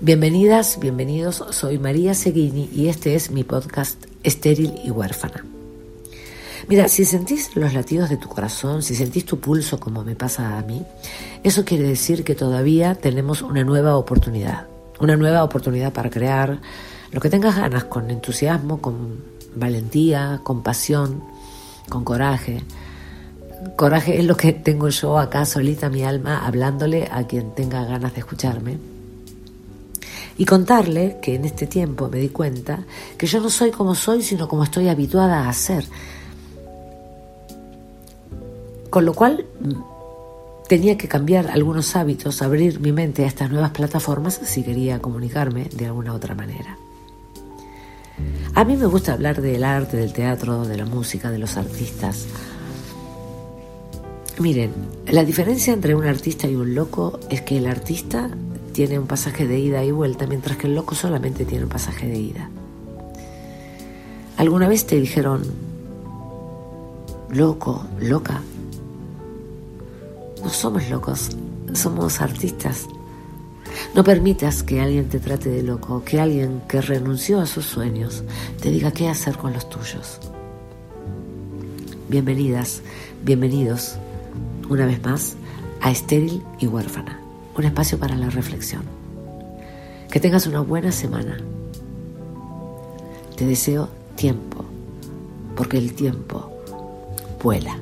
Bienvenidas, bienvenidos, soy María Seguini y este es mi podcast Estéril y Huérfana. Mira, si sentís los latidos de tu corazón, si sentís tu pulso como me pasa a mí, eso quiere decir que todavía tenemos una nueva oportunidad, una nueva oportunidad para crear lo que tengas ganas, con entusiasmo, con valentía, con pasión, con coraje. Coraje es lo que tengo yo acá solita, mi alma, hablándole a quien tenga ganas de escucharme y contarle que en este tiempo me di cuenta que yo no soy como soy, sino como estoy habituada a ser. Con lo cual tenía que cambiar algunos hábitos, abrir mi mente a estas nuevas plataformas si quería comunicarme de alguna otra manera. A mí me gusta hablar del arte, del teatro, de la música, de los artistas. Miren, la diferencia entre un artista y un loco es que el artista tiene un pasaje de ida y vuelta, mientras que el loco solamente tiene un pasaje de ida. ¿Alguna vez te dijeron, loco, loca? No somos locos, somos artistas. No permitas que alguien te trate de loco, que alguien que renunció a sus sueños te diga qué hacer con los tuyos. Bienvenidas, bienvenidos una vez más a Estéril y Huérfana un espacio para la reflexión. Que tengas una buena semana. Te deseo tiempo, porque el tiempo vuela.